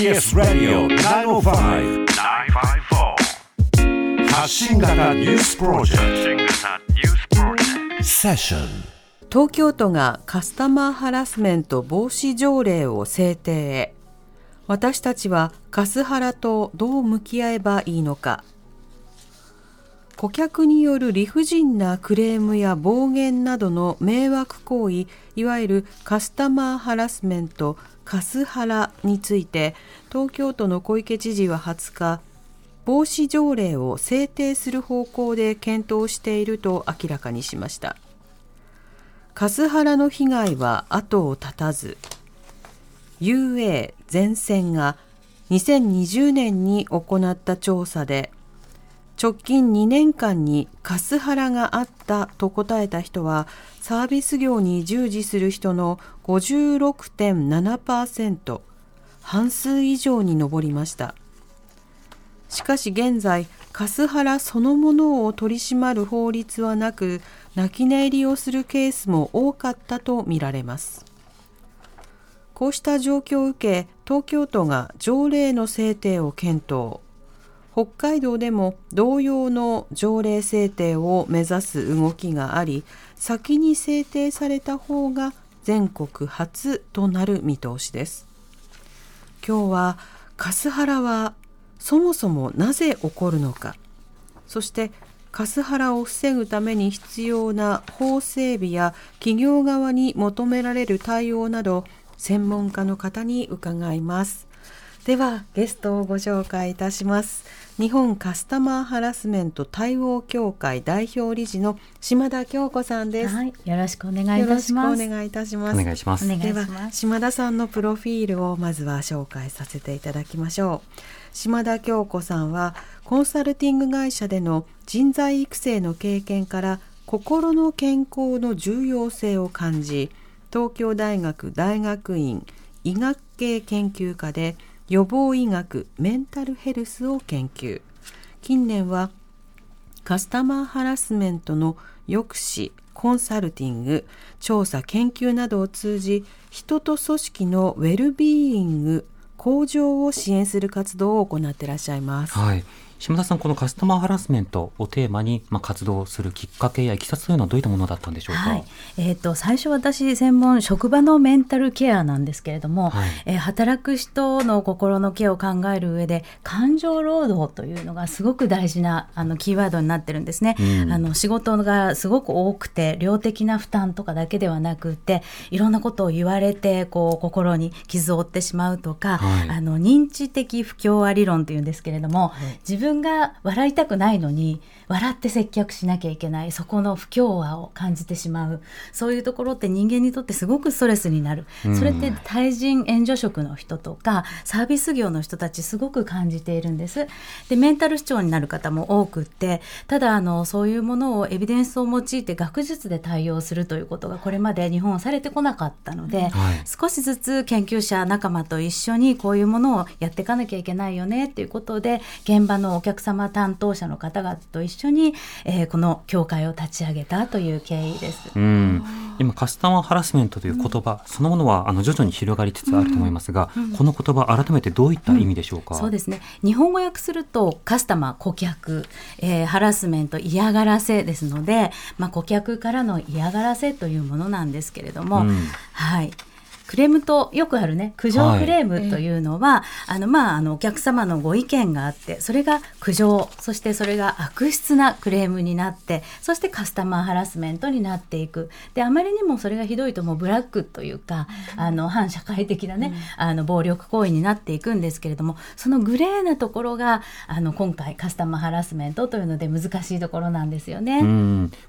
TBS ラディオ905-954発信型ニュースプロジェクト。セッション。東京都がカスタマーハラスメント防止条例を制定私たちはカスハラとどう向き合えばいいのか。顧客による理不尽なクレームや暴言などの迷惑行為いわゆるカスタマーハラスメントカスハラについて東京都の小池知事は20日防止条例を制定する方向で検討していると明らかにしました。カスハラの被害は後を絶たず UA 全線が2020年に行った調査で直近2年間にカスハラがあったと答えた人はサービス業に従事する人の56.7%半数以上に上りました。しかし現在カスハラそのものを取り締まる法律はなく泣き寝入りをするケースも多かったとみられます。こうした状況を受け東京都が条例の制定を検討。北海道でも同様の条例制定を目指す動きがあり先に制定された方が全国初となる見通しです。今日はカスハラはそもそもなぜ起こるのか。そしてカスハラを防ぐために必要な法整備や企業側に求められる対応など専門家の方に伺います。ではゲストをご紹介いたします。日本カスタマーハラスメント対応協会代表理事の島田京子さんです、はい、よろしくお願いいたします。お願いいたします。お願いします。では島田さんのプロフィールをまずは紹介させていただきましょう。島田京子さんはコンサルティング会社での人材育成の経験から心の健康の重要性を感じ東京大学大学院医学系研究科で予防医学メンタルヘルスを研究近年はカスタマーハラスメントの抑止コンサルティング調査研究などを通じ人と組織のウェルビーイング向上を支援する活動を行ってらっしゃいます。はい島田さん、このカスタマーハラスメントをテーマに、まあ、活動するきっかけやいきさつというのはどういったものだったんでしょうか、はい、えーと、最初私専門職場のメンタルケアなんですけれども、はい、えー、働く人の心のケアを考える上で感情労働というのがすごく大事なあのキーワードになってるんですね、うん、あの仕事がすごく多くて量的な負担とかだけではなくていろんなことを言われてこう心に傷を負ってしまうとか、はい、あの認知的不協和理論というんですけれども、自分分が笑いたくないのに笑って接客しなきゃいけないそこの不協和を感じてしまう。そういうところって人間にとってすごくストレスになる、うん、それって対人援助職の人とかサービス業の人たちすごく感じているんです。でメンタル不調になる方も多くってただあのそういうものをエビデンスを用いて学術で対応するということがこれまで日本されてこなかったので、はい、少しずつ研究者仲間と一緒にこういうものをやっていかなきゃいけないよねっていうことで現場のお客様担当者の方々と一緒緒に、えー、この協会を立ち上げたという経緯です。うん。今カスタマーハラスメントという言葉、そのものはあの徐々に広がりつつあると思いますが、この言葉改めてどういった意味でしょうか、そうですね。日本語訳するとカスタマー顧客、えー、ハラスメント嫌がらせですので、まあ、顧客からの嫌がらせというものなんですけれども、はいクレームとよくあるね苦情クレームというのは、はい、あのまああのお客様のご意見があってそれが苦情そしてそれが悪質なクレームになってそしてカスタマーハラスメントになっていく。であまりにもそれがひどいともうブラックというか、あの反社会的なね、うん、あの暴力行為になっていくんですけれどもそのグレーなところがあの今回カスタマーハラスメントというので難しいところなんですよね。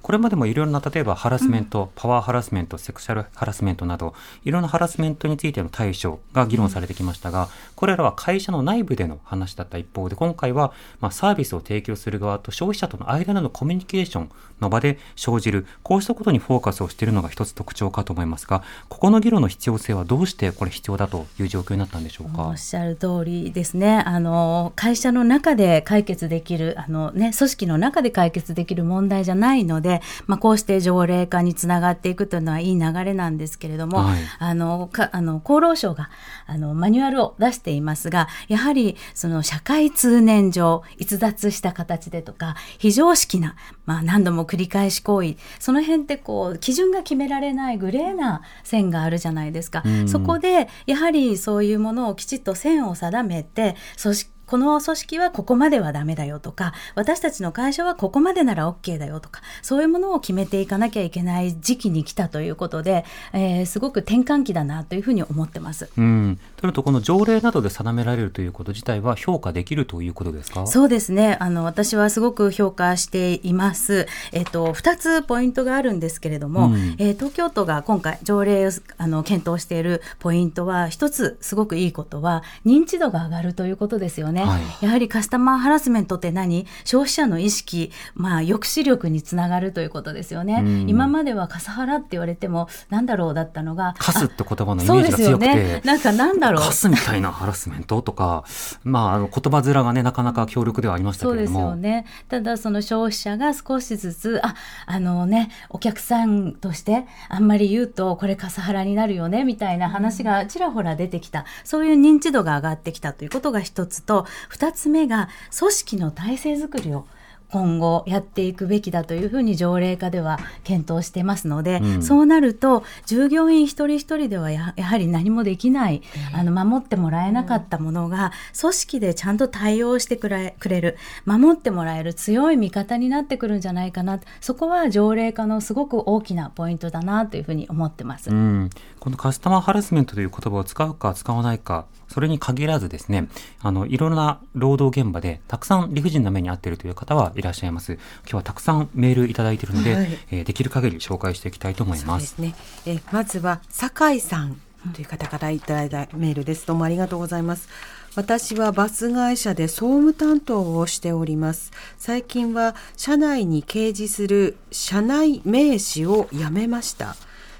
これまでもいろいろな例えばハラスメント、うん、パワーハラスメントセクシャルハラスメントなどいろんなハラススメントについての対処が議論されてきましたが、これらは会社の内部での話だった一方で、今回は、まあ、サービスを提供する側と消費者との間でのコミュニケーションの場で生じる、こうしたことにフォーカスをしているのが一つ特徴かと思いますが、ここの議論の必要性はどうしてこれ必要だという状況になったんでしょうか？おっしゃる通りですね。あの会社の中で解決できる、あのね組織の中で解決できる問題じゃないので、まあこうして条例化につながっていくというのはいい流れなんですけれども、はい、あののかあの厚労省があのマニュアルを出していますがやはりその社会通念上逸脱した形でとか非常識な、まあ、何度も繰り返し行為その辺ってこう基準が決められないグレーな線があるじゃないですか。そこでやはりそういうものをきちっと線を定めて組織この組織はここまではダメだよとか、私たちの会社はここまでなら OK だよとか、そういうものを決めていかなきゃいけない時期に来たということで、えー、すごく転換期だなというふうに思ってます。うん。というと、この条例などで定められるということ自体は評価できるということですか？そうですね。あの、私はすごく評価しています。えっ、と、二つポイントがあるんですけれども、うん、えー、東京都が今回条例をあの検討しているポイントは、一つすごくいいことは、認知度が上がるということですよね。はい、やはりカスタマーハラスメントって何？消費者の意識、まあ、抑止力につながるということですよね。今まではカスハラって言われてもなんだろうだったのがカスって言葉のイメージが強くて、ね、なんかなんだろう。カスみたいなハラスメントとか、まあ、あの言葉面がねなかなか強力ではありましたけれども。そうですよね。ただその消費者が少しずつああのねお客さんとしてあんまり言うとこれカスハラになるよねみたいな話がちらほら出てきた。そういう認知度が上がってきたということが一つと2つ目が組織の体制づくりを今後やっていくべきだというふうに条例化では検討してますので、うん、そうなると従業員一人一人ではやはり何もできない、えー、あの守ってもらえなかったものが組織でちゃんと対応してくれくれる守ってもらえる強い味方になってくるんじゃないかな。そこは条例化のすごく大きなポイントだなというふうに思ってます、うん、このカスタマーハラスメントという言葉を使うか使わないかそれに限らずですね、あの、いろんな労働現場でたくさん理不尽な目に遭っているという方はいらっしゃいます。今日はたくさんメールいただいているので、はい、えー、できる限り紹介していきたいと思います。そうですね。えまずは酒井さんという方からいただいたメールです。どうもありがとうございます。私はバス会社で総務担当をしております。最近は社内に掲示する社内名刺をやめました。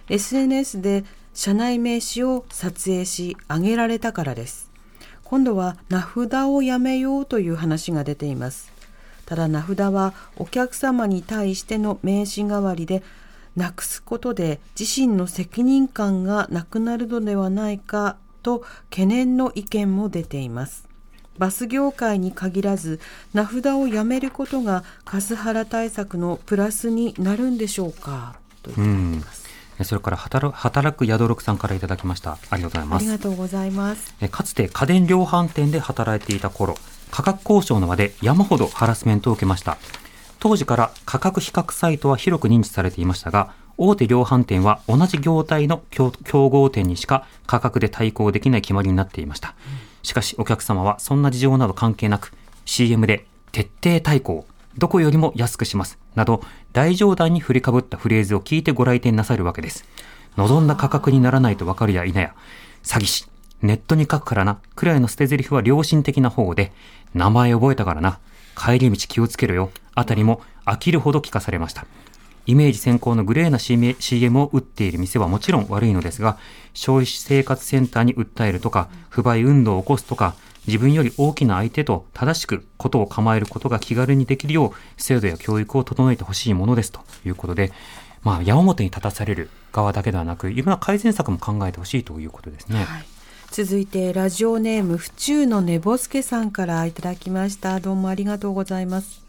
SNS で社内名刺を撮影し上げられたからです今度は名札をやめようという話が出ていますただ名札はお客様に対しての名刺代わりでなくすことで自身の責任感がなくなるのではないかと懸念の意見も出ています。バス業界に限らず名札をやめることがカスハラ対策のプラスになるんでしょうかとそれから働く宿六さんからいただきました。ありがとうございます。ありがとうございます。かつて家電量販店で働いていた頃価格交渉の場で山ほどハラスメントを受けました当時から価格比較サイトは広く認知されていましたが大手量販店は同じ業態の競合店にしか価格で対抗できない決まりになっていました、しかしお客様はそんな事情など関係なく CM で徹底対抗どこよりも安くします。など、大冗談に振りかぶったフレーズを聞いてご来店なさるわけです。望んだ価格にならないとわかるや否や、詐欺師、ネットに書くからな、くらいの捨て台詞は良心的な方で、名前覚えたからな、帰り道気をつけろよ、あたりも飽きるほど聞かされました。イメージ先行のグレーな CM を打っている店はもちろん悪いのですが、消費生活センターに訴えるとか、不買運動を起こすとか、自分より大きな相手と正しくことを構えることが気軽にできるよう制度や教育を整えてほしいものですと。いうことで、まあ、矢面に立たされる側だけではなくいろんな改善策も考えてほしいということですね。はい。続いてラジオネーム府中の寝ぼすけさんからいただきました。どうもありがとうございます。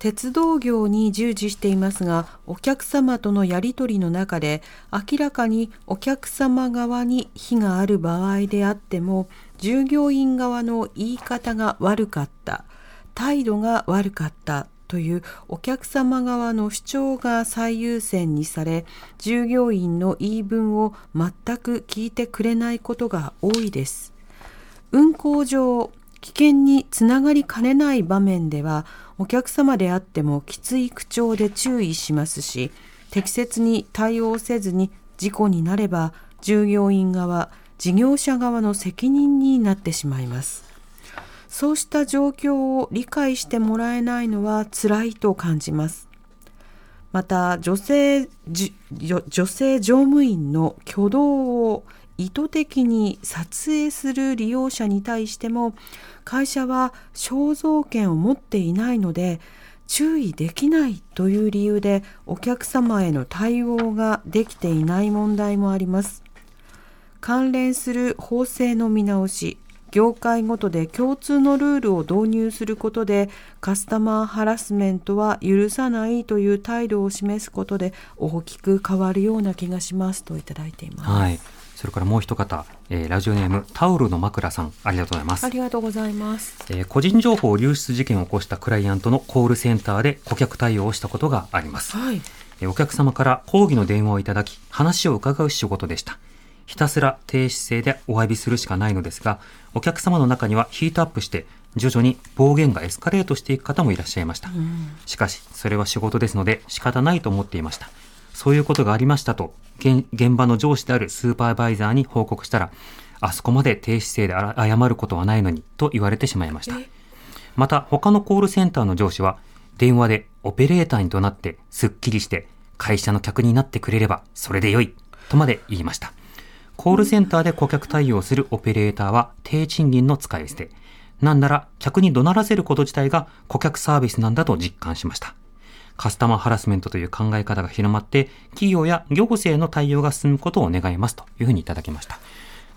鉄道業に従事していますがお客様とのやり取りの中で明らかにお客様側に非がある場合であっても従業員側の言い方が悪かった。態度が悪かった。というお客様側の主張が最優先にされ従業員の言い分を全く聞いてくれないことが多いです運行上危険につながりかねない場面ではお客様であってもきつい口調で注意しますし適切に対応せずに事故になれば従業員側事業者側の責任になってしまいます。そうした状況を理解してもらえないのは辛いと感じます。また女性女性乗務員の挙動を意図的に撮影する利用者に対しても会社は肖像権を持っていないので注意できないという理由でお客様への対応ができていない問題もあります。関連する法制の見直し業界ごとで共通のルールを導入することでカスタマーハラスメントは許さないという態度を示すことで大きく変わるような気がしますといただいています。はい。それからもう一方、えーラジオネームタオルの枕さん、ありがとうございますあ。りがとうございます。えー個人情報流出事件を起こしたクライアントのコールセンターで顧客対応をしたことがあります。はい。えーお客様から抗議の電話をいただき、話を伺う仕事でした。ひたすら低姿勢でお詫びするしかないのですが、お客様の中にはヒートアップして、徐々に暴言がエスカレートしていく方もいらっしゃいました。しかし、それは仕事ですので仕方ないと思っていました。そういうことがありましたと、現現場の上司であるスーパーバイザーに報告したら、あそこまで低姿勢で謝ることはないのに、と言われてしまいました。また他のコールセンターの上司は電話でオペレーターに怒鳴ってすっきりして会社の客になってくれればそれでよいとまで言いました。コールセンターで顧客対応するオペレーターは低賃金の使い捨て。なんなら客に怒鳴らせること自体が顧客サービスなんだと実感しました。カスタマーハラスメントという考え方が広まって、企業や行政の対応が進むことを願いますというふうにいただきました。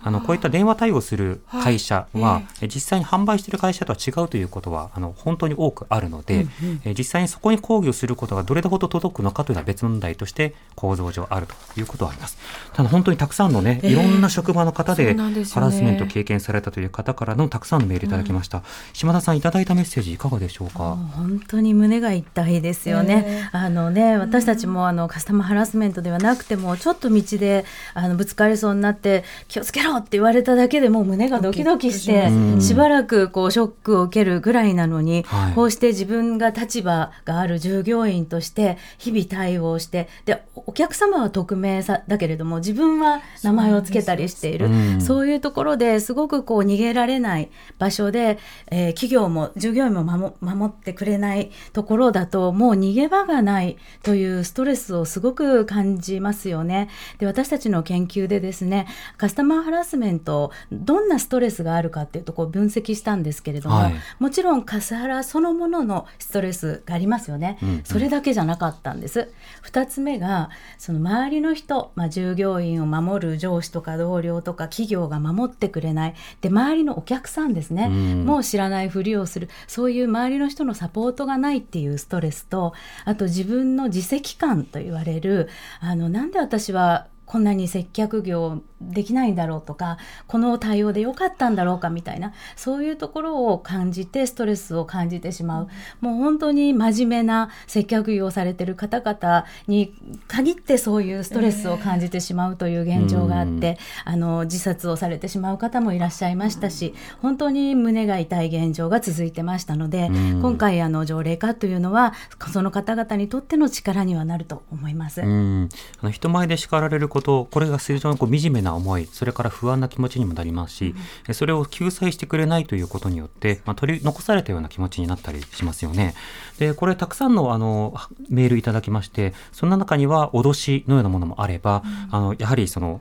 あの、こういった電話対応する会社は、はいえ実際に販売している会社とは違うということは、あの、本当に多くあるので、え実際にそこに抗議をすることがどれほど届くのかというのは別問題として構造上あるということはあります。ただ本当にたくさんのね、ええ。いろんな職場の方でハラスメントを経験されたという方からのたくさんのメールいただきました。島田さんいただいたメッセージいかがでしょうか？本当に胸が痛いですよね。あのね、私たちもあのカスタマーハラスメントではなくても、ちょっと道であのぶつかりそうになって気をつけろって言われただけでもう胸がドキドキしてうん、しばらくこうショックを受けるぐらいなのに、はい。こうして自分が立場がある従業員として日々対応して、でお客様は匿名さだけれども自分は名前をつけたりしている。うんそういうところですごくこう逃げられない場所で、えー企業も従業員も守守ってくれないところだともう逃げ場がないというストレスをすごく感じますよね。で私たちの研究でですねカスタマーハラスメントどんなストレスがあるかっていうとこう分析したんですけれども、はい。もちろんカスハラそのもののストレスがありますよね。うんうん。それだけじゃなかったんです。二つ目がその周りの人、まあ、従業員を守る上司とか同僚とか企業が守ってくれない。で周りのお客さんですね、うん。もう知らないふりをする。そういう周りの人のサポートがないっていうストレスとあと自分の自責感と言われる。あのなんで私はこんなに接客業できないんだろうとかこの対応で良かったんだろうかみたいなそういうところを感じてストレスを感じてしまう、もう本当に真面目な接客業をされてる方々に限ってそういうストレスを感じてしまうという現状があって、あの自殺をされてしまう方もいらっしゃいましたし本当に胸が痛い現状が続いてましたので、うん。今回あの条例化というのはその方々にとっての力にはなると思います。うん、あの人前で叱られること、これが非常にこう惨めな思い、それから不安な気持ちにもなりますし、えそれを救済してくれないということによって、まあ、取り残されたような気持ちになったりしますよね。で、これたくさんのあのメールいただきまして、そんな中には脅しのようなものもあれば、あのやはりその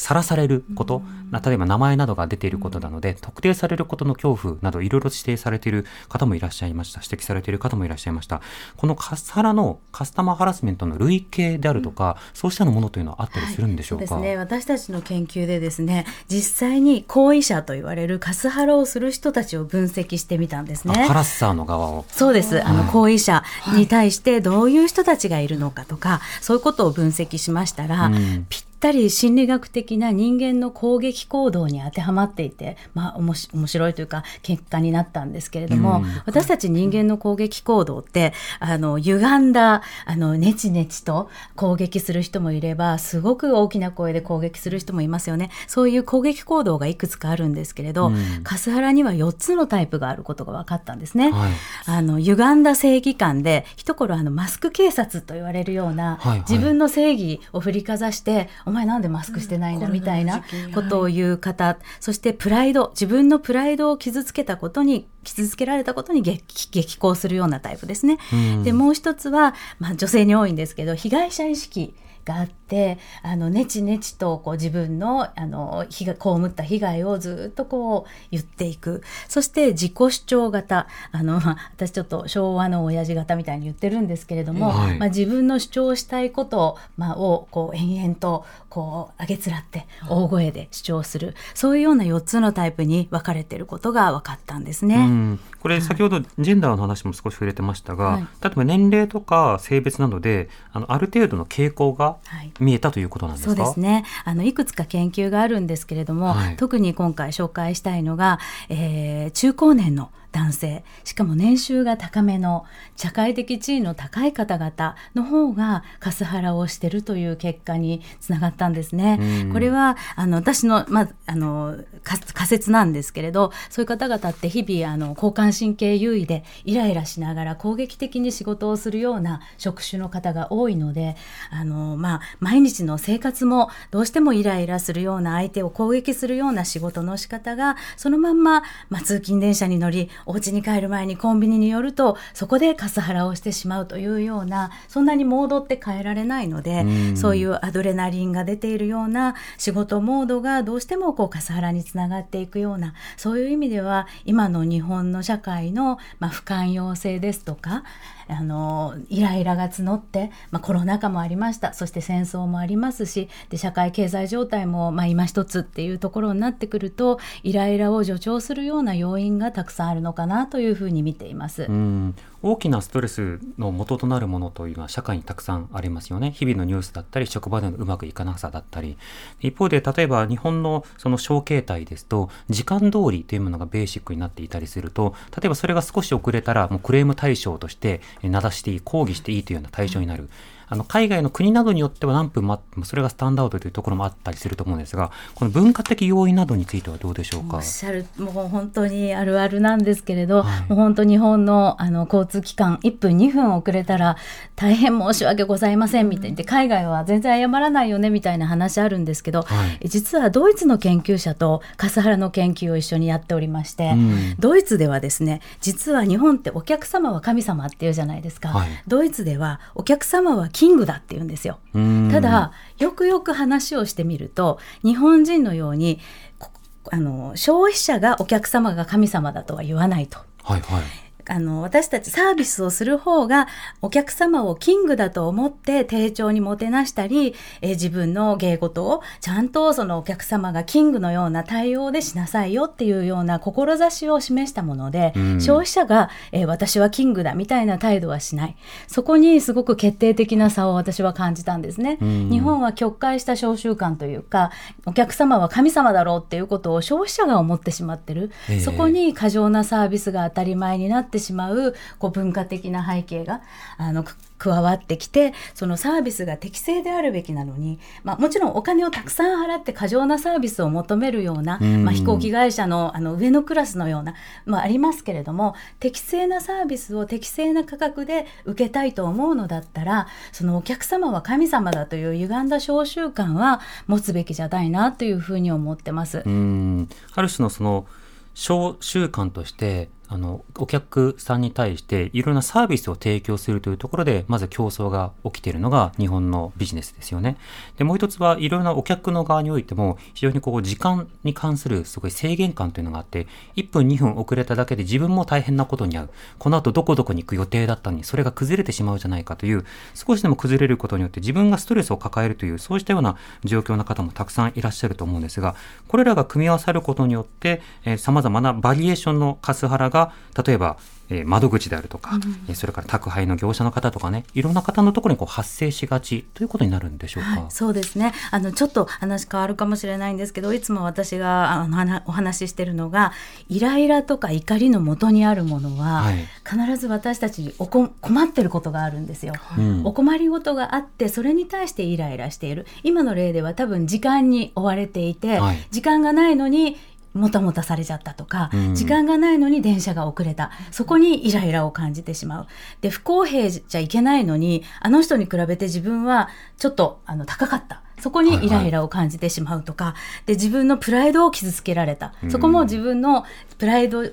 さらされること、例えば名前などが出ていることなので、特定されることの恐怖などいろいろ指定されている方もいらっしゃいました。指摘されている方もいらっしゃいました。このカスハラのカスタマーハラスメントの類型であるとか、そうしたのものというのはあったりするんでしょうか、そうですね私たちの研究でですね実際に行為者と言われるカスハラをする人たちを分析してみたんですあねハ。ラッサーの側を。そうです。あの、行為者に対してどういう人たちがいるのかとか、そういうことを分析しましたら、うんぴったり心理学的な人間の攻撃行動に当てはまっていて、まあ、おもし面白いというか、結果になったんですけれども、うん私たち人間の攻撃行動って、あの、歪んだ、あの、ネチネチと攻撃する人もいれば、すごく大きな声で攻撃する人もいますよね。そういう攻撃行動がいくつかあるんですけれど、うんカスハラには4つのタイプがあることが分かったんですね。はいあの歪んだ正義感で一頃あのマスク警察と言われるような、はいはい自分の正義を振りかざしてお前なんでマスクしてないんだうん。みたいなことを言う方、そしてプライド自分のプライドを傷つけたことに傷つけられたことに激激高するようなタイプですね。うん。でもう一つは、まあ、女性に多いんですけど被害者意識があってってあのねちねちとこう自分のあの被害被った被害をずっとこう言っていく。そして自己主張型。あの、まあ、私ちょっと昭和の親父型みたいに言ってるんですけれども、はい。まあ、自分の主張したいこと、まあ、をこう延々とこう上げつらって大声で主張する。そういうような4つのタイプに分かれていることが分かったんですね。うん、これ先ほどジェンダーの話も少し触れてましたが、はい。例えば年齢とか性別などであのある程度の傾向がはい見えたということなんですか、そうですね。あのいくつか研究があるんですけれども、はい。特に今回紹介したいのが、えー中高年の男性しかも年収が高めの社会的地位の高い方々の方がカスハラをしてるという結果につながったんですね。うんこれはあの私の,、まあ、あのか仮説なんですけれどそういう方々って日々あの交感神経優位でイライラしながら攻撃的に仕事をするような職種の方が多いのであの、まあ、毎日の生活もどうしてもイライラするような相手を攻撃するような仕事の仕方がそのまんま、まあ、通勤電車に乗りお家に帰る前にコンビニに寄るとそこでカスハラをしてしまうというようなそんなにモードって変えられないのでうん。そういうアドレナリンが出ているような仕事モードがどうしてもこうカスハラにつながっていくようなそういう意味では今の日本の社会の、まあ、不寛容性ですとかあのイライラが募って、まあ、コロナ禍もありましたそして戦争もありますしで社会経済状態も、まあ、今一つっていうところになってくるとイライラを助長するような要因がたくさんあるのかなというふうに見ています。うん、大きなストレスの元となるものというのは社会にたくさんありますよね。日々のニュースだったり、職場でのうまくいかなさだったり。一方で、例えば日本のその小形態ですと、時間通りというものがベーシックになっていたりすると、例えばそれが少し遅れたら、もうクレーム対象として、名指していい、抗議していいというような対象になる。あの海外の国などによっては何分待ってもそれがスタンダードというところもあったりすると思うんですが、この文化的要因などについてはどうでしょうか？おっ。しゃるもう本当にあるあるなんですけれど、はい。もう本当日本のあの交通機関1分2分遅れたら大変申し訳ございませんみたいに言って海外は全然謝らないよねみたいな話あるんですけど、はい。実はドイツの研究者と笠原の研究を一緒にやっておりまして、うん。ドイツではですね実は日本ってお客様は神様っていうじゃないですか、はい。ドイツではお客様はキングだって言うんですよ。うんただよくよく話をしてみると日本人のようにこあの消費者がお客様が神様だとは言わないと。はいはい。あの私たちサービスをする方がお客様をキングだと思って丁重にもてなしたり、えー自分の芸事をちゃんとそのお客様がキングのような対応でしなさいよっていうような志を示したもので、うん。消費者が、えー私はキングだみたいな態度はしない。そこにすごく決定的な差を私は感じたんですね。うん。日本は曲解した召集感というかお客様は神様だろうっていうことを消費者が思ってしまってる、ええ。そこに過剰なサービスが当たり前になってしまうこう文化的な背景があのく加わってきてそのサービスが適正であるべきなのに、まあ、もちろんお金をたくさん払って過剰なサービスを求めるような、うんまあ、飛行機会社のあの上のクラスのような、まあ、ありますけれども適正なサービスを適正な価格で受けたいと思うのだったらそのお客様は神様だという歪んだ召集感は持つべきじゃないなというふうに思ってます。うんある種のその小習慣としてあのお客さんに対していろんなサービスを提供するというところでまず競争が起きているのが日本のビジネスですよね。でもう一つはいろんなお客の側においても非常にこう時間に関するすごい制限感というのがあって1分2分遅れただけで自分も大変なことに遭うこの後どこどこに行く予定だったのにそれが崩れてしまうじゃないかという少しでも崩れることによって自分がストレスを抱えるというそうしたような状況の方もたくさんいらっしゃると思うんですがこれらが組み合わさることによってさまざまなバリエーションのカスハラが例えば、えー窓口であるとか、えーそれから宅配の業者の方とかねいろんな方のところにこう発生しがちということになるんでしょうか？はい、そうですね。あのちょっと話変わるかもしれないんですけどいつも私があの話お話ししてるのがイライラとか怒りの元にあるものは、はい。必ず私たちおこ困ってることがあるんですよ。うん。お困りごとがあってそれに対してイライラしている。今の例では多分時間に追われていて、はい。時間がないのにもたもたされちゃったとか、うん。時間がないのに電車が遅れた。そこにイライラを感じてしまう。で不公平じゃいけないのにあの人に比べて自分はちょっとあの高かった。そこにイライラを感じてしまうとか、で自分のプライドを傷つけられた、そこも自分のプライド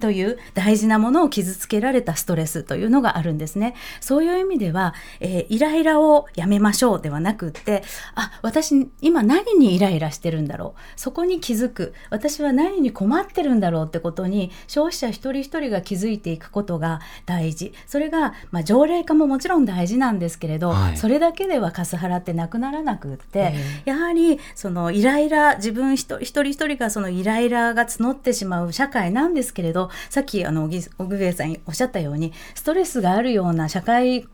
という大事なものを傷つけられたストレスというのがあるんですね。そういう意味では、えー、イライラをやめましょうではなくって、あ、私今何にイライラしてるんだろう。そこに気づく。私は何に困ってるんだろうってことに消費者一人一人が気づいていくことが大事。それが、まあ、条例化ももちろん大事なんですけれど、はい、それだけではカスハラってなくならなくって、やはりそのイライラ、自分一人一人がそのイライラが募ってしまう社会なんですけれど、さっきあの小栗さんおっしゃったようにストレスがあるような社会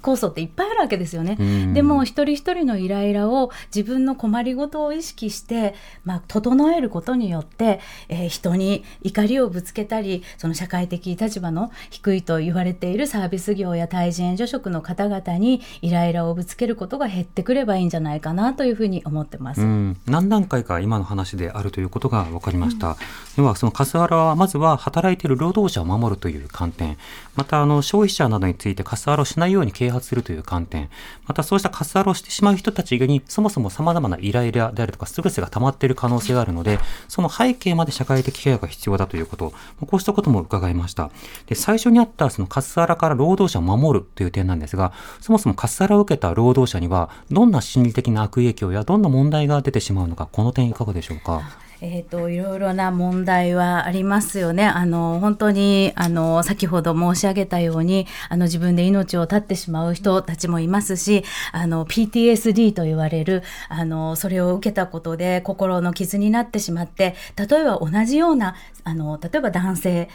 構想っていっぱいあるわけですよね。でも一人一人のイライラを自分の困りごとを意識して、まあ、整えることによって、えー、人に怒りをぶつけたりその社会的立場の低いと言われているサービス業や対人援助職の方々にイライラをぶつけることが減ってくればいいんじゃないかなというふうに思ってます。何段階か今の話であるということが分かりました。うん、ではそのカスハラはまずは働いている労働者を守るという観点。またあの消費者などについてカスハラをしないように啓発するという観点。またそうしたカスハラをしてしまう人たちにそもそも様々なイライラであるとかストレスが溜まっている可能性があるのでその背景まで社会的ケアが必要だということ。こうしたことも伺いました。で最初にあったそのカスハラから労働者を守るという点なんですがそもそもカスハラを受けた労働者にはどんな心理的な悪影響やどんな問題が出てしまうのかこの点いかがでしょうか？えっ、ー、と、いろいろな問題はありますよね。あの、本当に、あの、先ほど申し上げたように、あの、自分で命を絶ってしまう人たちもいますし、あの、PTSD と言われる、あの、それを受けたことで心の傷になってしまって、例えば同じような、あの、例えば男性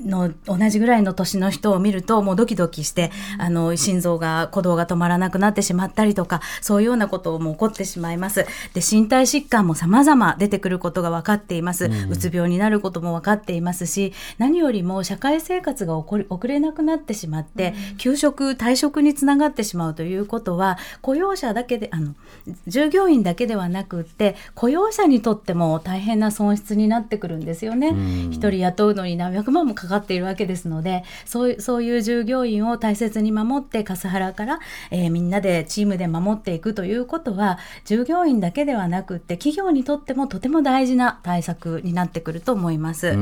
の同じぐらいの年の人を見るともうドキドキして、あの心臓が鼓動が止まらなくなってしまったりとかそういうようなことも起こってしまいます。で身体疾患も様々出てくることが分かっています、うん、うつ病になることも分かっていますし何よりも社会生活が遅れなくなってしまって、うん、休職退職につながってしまうということは雇用者だけであの従業員だけではなくって雇用者にとっても大変な損失になってくるんですよね。一、うん、人雇うのに何百万もかかっているわけですのでそうそういう従業員を大切に守ってカスハラから、えー、みんなでチームで守っていくということは従業員だけではなくて企業にとってもとても大事な対策になってくると思います。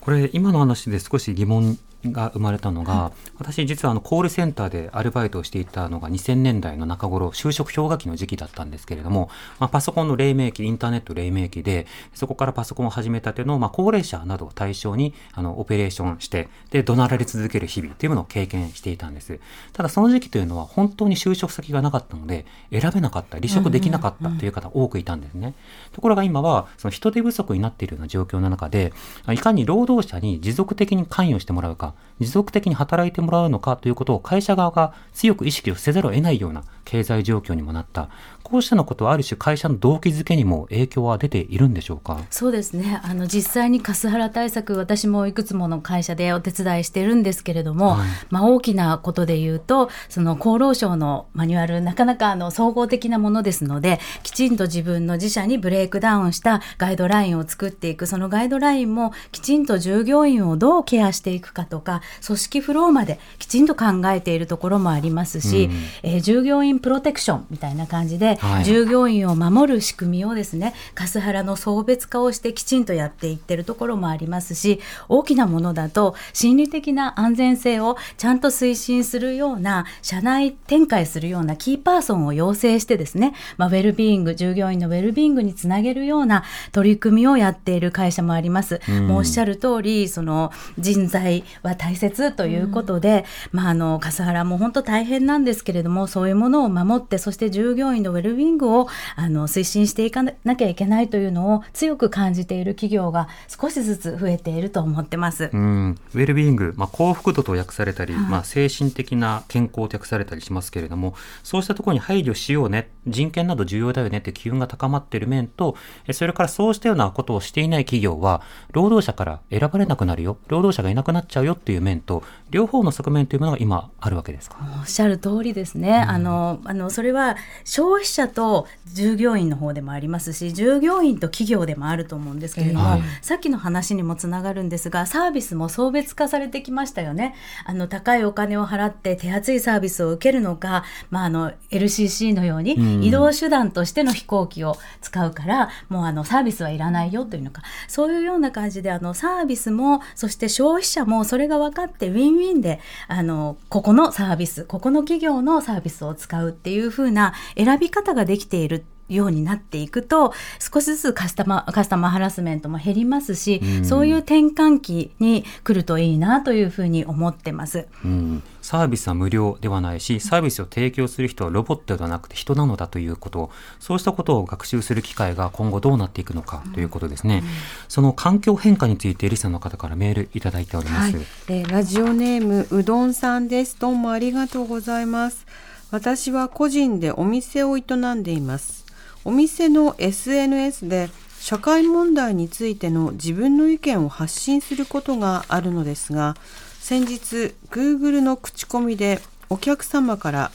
これ今の話で少し疑問が生まれたのが、はい、私実はあのコールセンターでアルバイトをしていたのが2000年代の中頃就職氷河期の時期だったんですけれども、まあ、パソコンの黎明期インターネット黎明期でそこからパソコンを始めたての、まあ、高齢者などを対象にあのオペレーションしてで怒鳴られ続ける日々というものを経験していたんです。ただその時期というのは本当に就職先がなかったので選べなかった離職できなかったという方多くいたんですね、ところが今はその人手不足になっているような状況の中でいかに労働者に持続的に関与してもらうか持続的に働いてもらうのかということを会社側が強く意識をせざるを得ないような経済状況にもなった。こうしたのことはある種会社の動機づけにも影響は出ているんでしょうか？そうですね。あの実際にカスハラ対策、私もいくつもの会社でお手伝いしてるんですけれども、はい、まあ大きなことで言うと、その厚労省のマニュアル、なかなかあの総合的なものですので、きちんと自分の自社にブレイクダウンしたガイドラインを作っていく、そのガイドラインもきちんと従業員をどうケアしていくかとか、組織フローまできちんと考えているところもありますし、うん、えー、従業員プロテクションみたいな感じで、はい、従業員を守る仕組みをですねカスハラの層別化をしてきちんとやっていってるところもありますし大きなものだと心理的な安全性をちゃんと推進するような社内展開するようなキーパーソンを養成してですね、まあ、ウェルビーイング従業員のウェルビーイングにつなげるような取り組みをやっている会社もあります。うん、もうおっしゃる通りその人材は大切ということで、うん、まあ、あのカスハラも本当大変なんですけれどもそういうものを守ってそして従業員のウェルビーイングをあの推進していかなきゃいけないというのを強く感じている企業が少しずつ増えていると思ってます。うん、ウェルビーイング、まあ、幸福度と訳されたり、はい、まあ、精神的な健康と訳されたりしますけれどもそうしたところに配慮しようね人権など重要だよねって機運が高まっている面とそれからそうしたようなことをしていない企業は労働者から選ばれなくなるよ。労働者がいなくなっちゃうよっていう面と両方の側面というものが今あるわけですか？おっしゃる通りですね、うん、あのあのそれは消費者と従業員の方でもありますし従業員と企業でもあると思うんですけれども、はいさっきの話にもつながるんですがサービスも層別化されてきましたよね。あの高いお金を払って手厚いサービスを受けるのか、まあ、あの LCC のよううん。に移動手段としての飛行機を使うから、もうあのサービスはいらないよというのか。そういうような感じであのサービスもそして消費者もそれが分かってウィンウィンであのここのサービスここの企業のサービスを使うっていう風な選び方ができているようになっていくと少しずつカスタマーカスタマーハラスメントも減りますし、うんそういう転換期に来るといいなというふうに思ってます。うん、サービスは無料ではないし、サービスを提供する人はロボットではなくて人なのだということ、そうしたことを学習する機会が今後どうなっていくのかということですね。その環境変化についてリサの方からメールいただいております。はい、えーラジオネームうどんさんです。どうもありがとうございます。私は個人でお店を営んでいます。お店の SNS で社会問題についての自分の意見を発信することがあるのですが、先日 Google の口コミでお客様から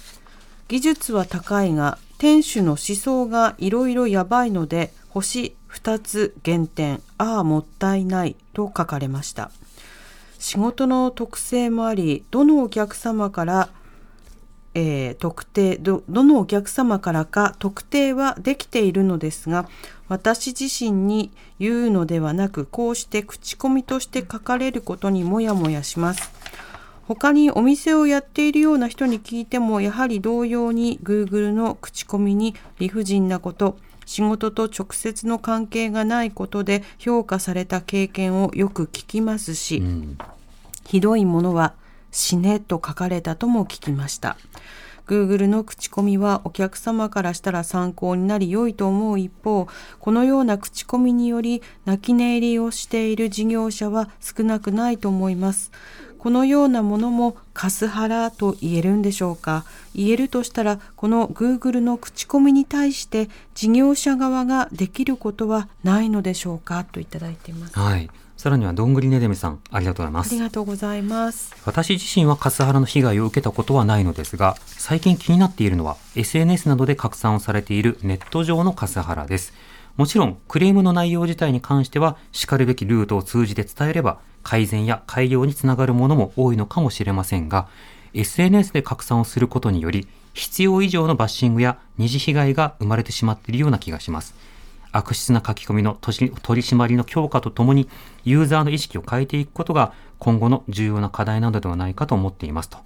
技術は高いが店主の思想がいろいろやばいので星2つ減点ああもったいないと書かれました仕事の特性もありどのお客様から、えー特定どどのお客様からか特定はできているのですが私自身に言うのではなくこうして口コミとして書かれることにもやもやします。他にお店をやっているような人に聞いてもやはり同様に Google の口コミに理不尽なこと仕事と直接の関係がないことで評価された経験をよく聞きますし、うん。ひどいものは死ねと書かれたとも聞きました。Google の口コミはお客様からしたら参考になり良いと思う一方、このような口コミにより泣き寝入りをしている事業者は少なくないと思います。このようなものもカスハラと言えるんでしょうか言えるとしたらこの Google の口コミに対して事業者側ができることはないのでしょうか？といただいています。はい。さらにはどんぐりねでみさん、ありがとうございますあり。がとうございます。私自身はカスハラの被害を受けたことはないのですが、最近気になっているのは SNS などで拡散をされているネット上のカスハラです。もちろん、クレームの内容自体に関しては、叱るべきルートを通じて伝えれば、改善や改良につながるものも多いのかもしれませんが、SNS で拡散をすることにより、必要以上のバッシングや二次被害が生まれてしまっているような気がします。悪質な書き込みの取り締まりの強化とともに、ユーザーの意識を変えていくことが今後の重要な課題なのではないかと思っていますと。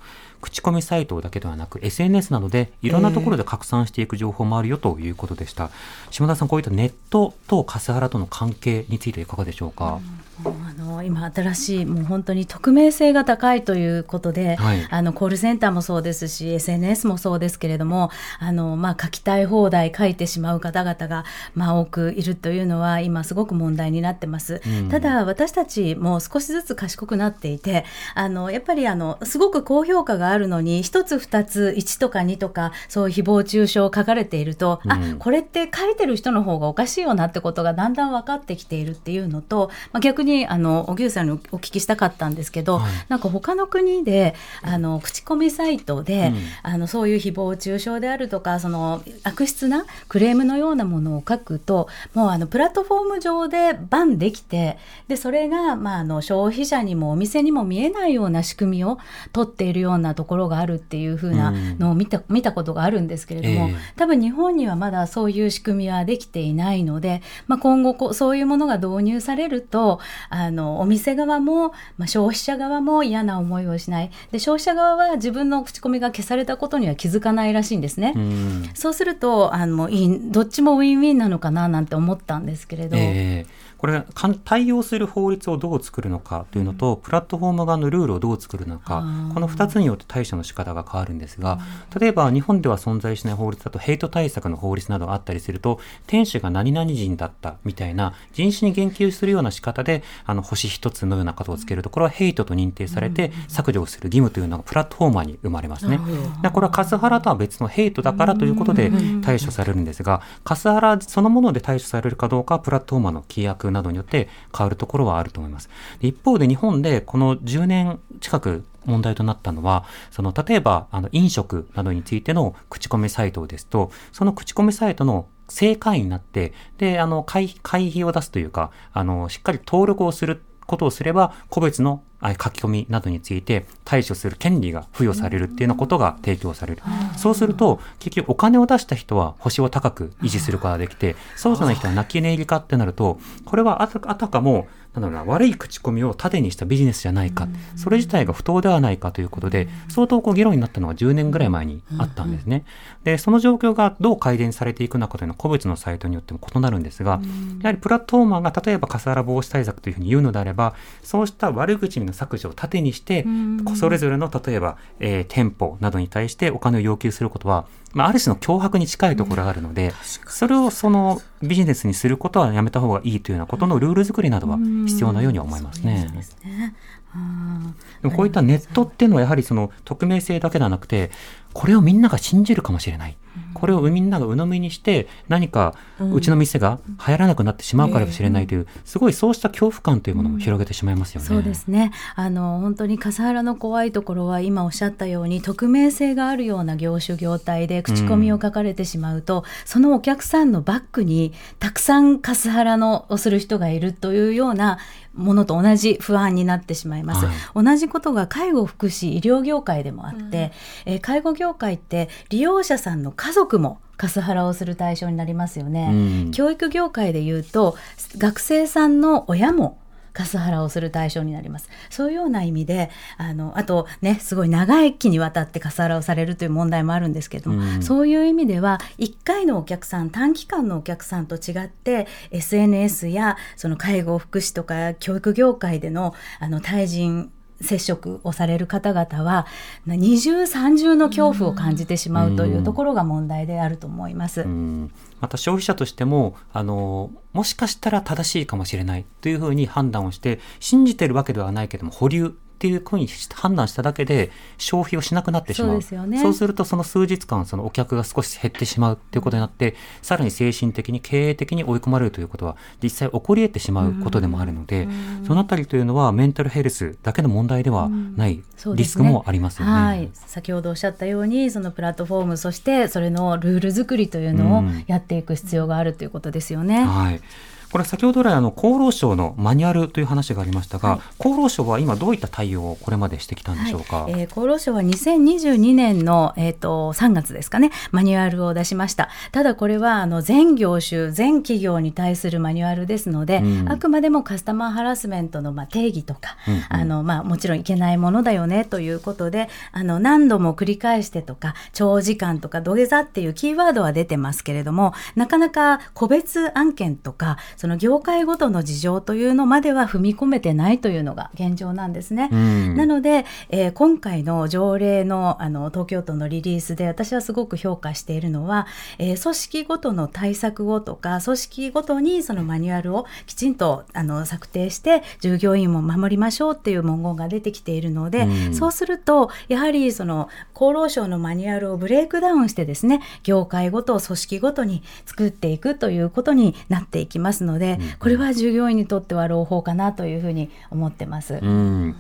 口コミサイトだけではなく SNS などでいろんなところで拡散していく情報もあるよということでした。島田さん、こういったネットとカスハラとの関係についていかがでしょうか？うんあの今新しいもう本当に匿名性が高いということで、はい。あのコールセンターもそうですし SNS もそうですけれどもあの、まあ、書きたい放題書いてしまう方々が、まあ、多くいるというのは今すごく問題になってます、うん。ただ私たちも少しずつ賢くなっていてあのやっぱりあのすごく高評価があるのに一つ二つ1とか2とかそういう誹謗中傷を書かれていると、うん。あこれって書いてる人の方がおかしいよなってことがだんだん分かってきているっていうのと、まあ、逆にあの荻生さんにお聞きしたかったんですけど、はい。なんか他の国であの口コミサイトで、うん。あのそういう誹謗中傷であるとかその悪質なクレームのようなものを書くともうあのプラットフォーム上でバンできてでそれが、まあ、あの消費者にもお店にも見えないような仕組みを取っているようなところがあるっていう風なのを見た,、見たことがあるんですけれども、ええ。多分日本にはまだそういう仕組みはできていないので、まあ、今後こうそういうものが導入されるとあのお店側も、まあ、消費者側も嫌な思いをしない。で消費者側は自分の口コミが消されたことには気づかないらしいんですね。うん。そうするとあのいいどっちもウィンウィンなのかななんて思ったんですけれど、ええこれ対応する法律をどう作るのかというのと、プラットフォーム側のルールをどう作るのかこの2つによって対処の仕方が変わるんですが例えば日本では存在しない法律だとヘイト対策の法律などがあったりすると店主が何々人だったみたいな人種に言及するような仕方であの星一つのようなことをつけるところはヘイトと認定されて削除をする義務というのがプラットフォーマーに生まれますね。でこれはカスハラとは別のヘイトだからということで対処されるんですが、カスハラそのもので対処されるかどうかはプラットフォーマーの規約などによって変わるところはあると思います。一方で日本でこの10年近く問題となったのは、その例えばあの飲食などについての口コミサイトですと、その口コミサイトの正会員になって、で、あの、会費を出すというか、あの、しっかり登録をすることをすれば、個別の書き込みなどについて対処する権利が付与されるっていうようなことが提供される。そうすると、結局お金を出した人は星を高く維持することができて、そうじゃない人は泣き寝入りかってなると、これはあたあたかも、なんだろうな、悪い口コミを盾にしたビジネスじゃないか、それ自体が不当ではないかということで、相当こう議論になったのが10年ぐらい前にあったんですね。で、その状況がどう改善されていくのかというのは個別のサイトによっても異なるんですが、やはりプラットフォーマーが例えばカスハラ防止対策というふうに言うのであれば、そうした悪口の削除を盾にして、それぞれの例えば、えー店舗などに対してお金を要求することは、まあ、ある種の脅迫に近いところがあるので、それをそのビジネスにすることはやめた方がいいというようなことのルール作りなどは必要なようには思いますね。でもこういったネットっていうのはやはりその匿名性だけではなくて、これをみんなが信じるかもしれない。これをみんなが鵜呑みにして何かうちの店が流行らなくなってしまうかもしれないという、すごいそうした恐怖感というものも広げてしまいますよね。そうですね。あの本当に笠原の怖いところは今おっしゃったように匿名性があるような業種業態で口コミを書かれてしまうと、そのお客さんのバックにたくさん笠原のをする人がいるというようなものと同じ不安になってしまいます。はい同じことが介護福祉医療業界でもあって、えー介護業界って利用者さんの家族もカスハラをする対象になりますよね。うん教育業界でいうと学生さんの親もカスハラをする対象になります。そういうような意味で、あの、あとね、すごい長い期にわたってカスハラをされるという問題もあるんですけども、うんそういう意味では、1回のお客さん、短期間のお客さんと違って、SNS やその介護福祉とか教育業界でのあの対人接触をされる方々は二重三重の恐怖を感じてしまうというところが問題であると思います。うんまた消費者としてもあのもしかしたら正しいかもしれないというふうに判断をして信じてるわけではないけども保留っていうふうに判断しただけで消費をしなくなってしまう。そうね。そうするとその数日間そのお客が少し減ってしまうっていうことになって、さらに精神的に経営的に追い込まれるということは実際起こり得てしまうことでもあるので、そのあたりというのはメンタルヘルスだけの問題ではない、リスクもありますよね。はい、先ほどおっしゃったようにそのプラットフォームそしてそれのルール作りというのをうん。やっていく必要があるということですよね。はい。これ先ほど来あの厚労省のマニュアルという話がありましたが、厚労省は今どういった対応をこれまでしてきたんでしょうか？はい。えー厚労省は2022年の、えー、と3月ですかねマニュアルを出しました。ただこれはあの全業種全企業に対するマニュアルですので、うん。あくまでもカスタマーハラスメントのまあ定義とか、うんうん。あのまあ、もちろんいけないものだよねということであの何度も繰り返してとか長時間とか土下座っていうキーワードは出てますけれどもなかなか個別案件とかその業界ごとの事情というのまでは踏み込めてないというのが現状なんですね。うんなので、えー今回の条例のあの東京都のリリースで私はすごく評価しているのは、えー組織ごとの対策をとか組織ごとにそのマニュアルをきちんとあの策定して従業員も守りましょうっていう文言が出てきているので、うんそうするとやはりその厚労省のマニュアルをブレイクダウンしてですね業界ごと組織ごとに作っていくということになっていきますので、これは従業員にとっては朗報かなというふうに思ってます。うん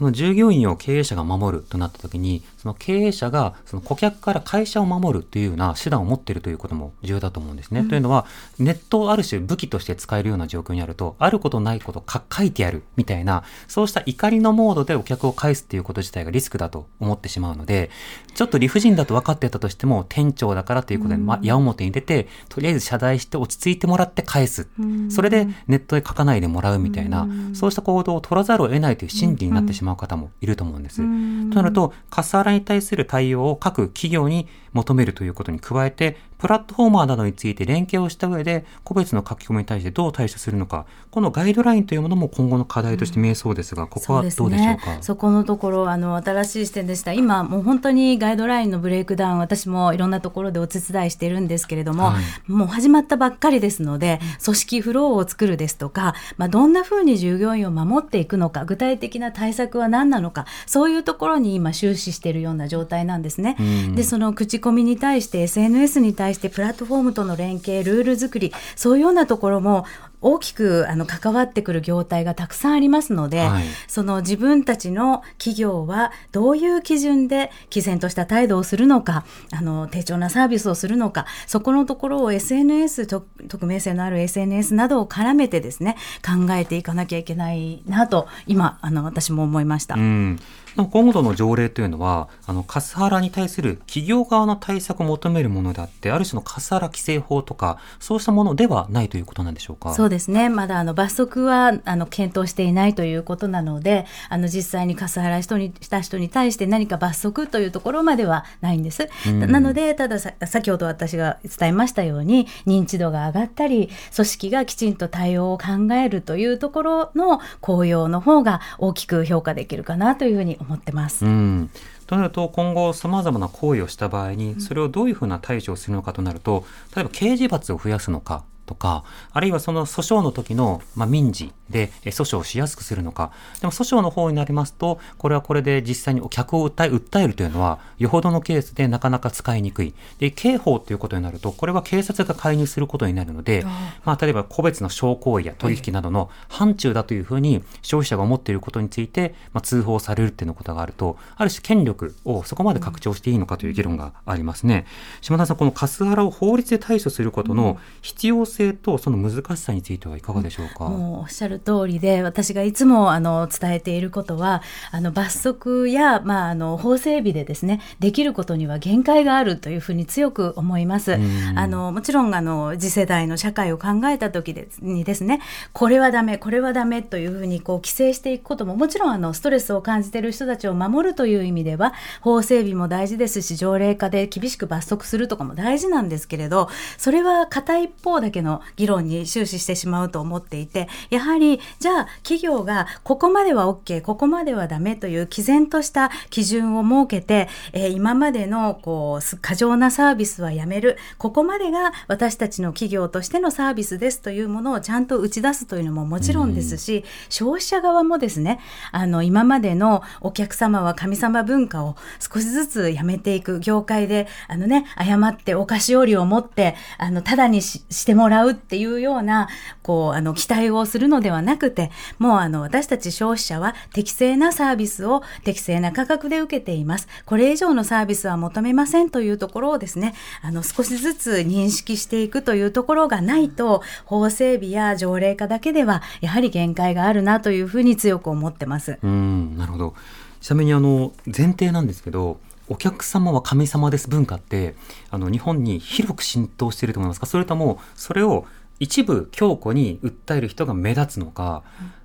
その従業員を経営者が守るとなったときに、その経営者がその顧客から会社を守るというような手段を持っているということも重要だと思うんですね。というのは、ネットをある種武器として使えるような状況にあると、あることないことか書いてやるみたいな、そうした怒りのモードでお客を返すっていうこと自体がリスクだと思ってしまうので、ちょっと理不尽だと分かってたとしても、店長だからということで、ま、矢面に出て、とりあえず謝罪して落ち着いてもらって返す。それでネットで書かないでもらうみたいな、そうした行動を取らざるを得ないという心理になってしまう方もいると思うんです。となると、カスハラに対する対応を各企業に求めるということに加えて、プラットフォーマーなどについて連携をした上で、個別の書き込みに対してどう対処するのか、このガイドラインというものも今後の課題として見えそうですが、ここはどうでしょうか？ね、そこのところあの新しい視点でした。今もう本当にガイドラインのブレイクダウン私もいろんなところでお手伝いしてるんですけれども、はい。もう始まったばっかりですので組織フローを作るですとか、まあ、どんなふうに従業員を守っていくのか具体的な対策は何なのかそういうところに今終始しているような状態なんですね。うん。でその口コミに対して SNS に対してプラットフォームとの連携ルール作りそういうようなところも大きくあの関わってくる業態がたくさんありますので、はいその自分たちの企業はどういう基準で毅然とした態度をするのか、あの低調なサービスをするのか、そこのところを SNS、と匿名性のある SNS などを絡めてですね、考えていかなきゃいけないなと、今、あの私も思いました。うん、今度の条例というのはあのカスハラに対する企業側の対策を求めるものであってある種のカスハラ規制法とかそうしたものではないということなんでしょうか？そうですね。まだあの罰則はあの検討していないということなので、あの実際にカスハラ人にした人に対して何か罰則というところまではないんです。うんなので、たださ先ほど私が伝えましたように、認知度が上がったり、組織がきちんと対応を考えるというところの効用の方が大きく評価できるかなというふうに思ってます。うんとなると今後さまざまな行為をした場合にそれをどういうふうな対処をするのかとなると例えば刑事罰を増やすのかとかあるいはその訴訟の時の、まあ、民事でえ訴訟をしやすくするのか。でも訴訟の方になりますとこれはこれで実際にお客を訴え訴えるというのはよほどのケースでなかなか使いにくい。で刑法ということになるとこれは警察が介入することになるのでまあ、例えば個別の商行為や取引などの範疇だというふうに消費者が思っていることについて、まあ、通報されるっていうことがあるとある種権力をそこまで拡張していいのかという議論がありますね。島田さんこのカスハラを法律で対処することの必要性とその難しさについてはいかがでしょうか？もうおっしゃる通りで私がいつもあの伝えていることはあの罰則や、まあ、あの法整備でですねできることには限界があるというふうに強く思います。んあのもちろんあの次世代の社会を考えた時ですにですねこれはダメこれはダメというふうにこう規制していくことももちろんあのストレスを感じている人たちを守るという意味では法整備も大事ですし条例化で厳しく罰則するとかも大事なんですけれどそれは片一方だけの議論に終始してしまうと思っていてやはりじゃあ企業がここまでは OK ここまではダメという毅然とした基準を設けて、えー今までのこうす過剰なサービスはやめる。ここまでが私たちの企業としてのサービスですというものをちゃんと打ち出すというのももちろんですし、消費者側もですねあの今までのお客様は神様文化を少しずつやめていく業界であのね誤ってお菓子折りを持ってあのただにししてもらうっていうようなこうあの期待をするのではなくてもうあの私たち消費者は適正なサービスを適正な価格で受けていますこれ以上のサービスは求めませんというところをですねあの少しずつ認識していくというところがないと法整備や条例化だけではやはり限界があるなというふうに強く思ってます。うんなるほどちなみにあの前提なんですけどお客様は神様です文化ってあの日本に広く浸透していると思いますか？それともそれを一部強固に訴える人が目立つのか、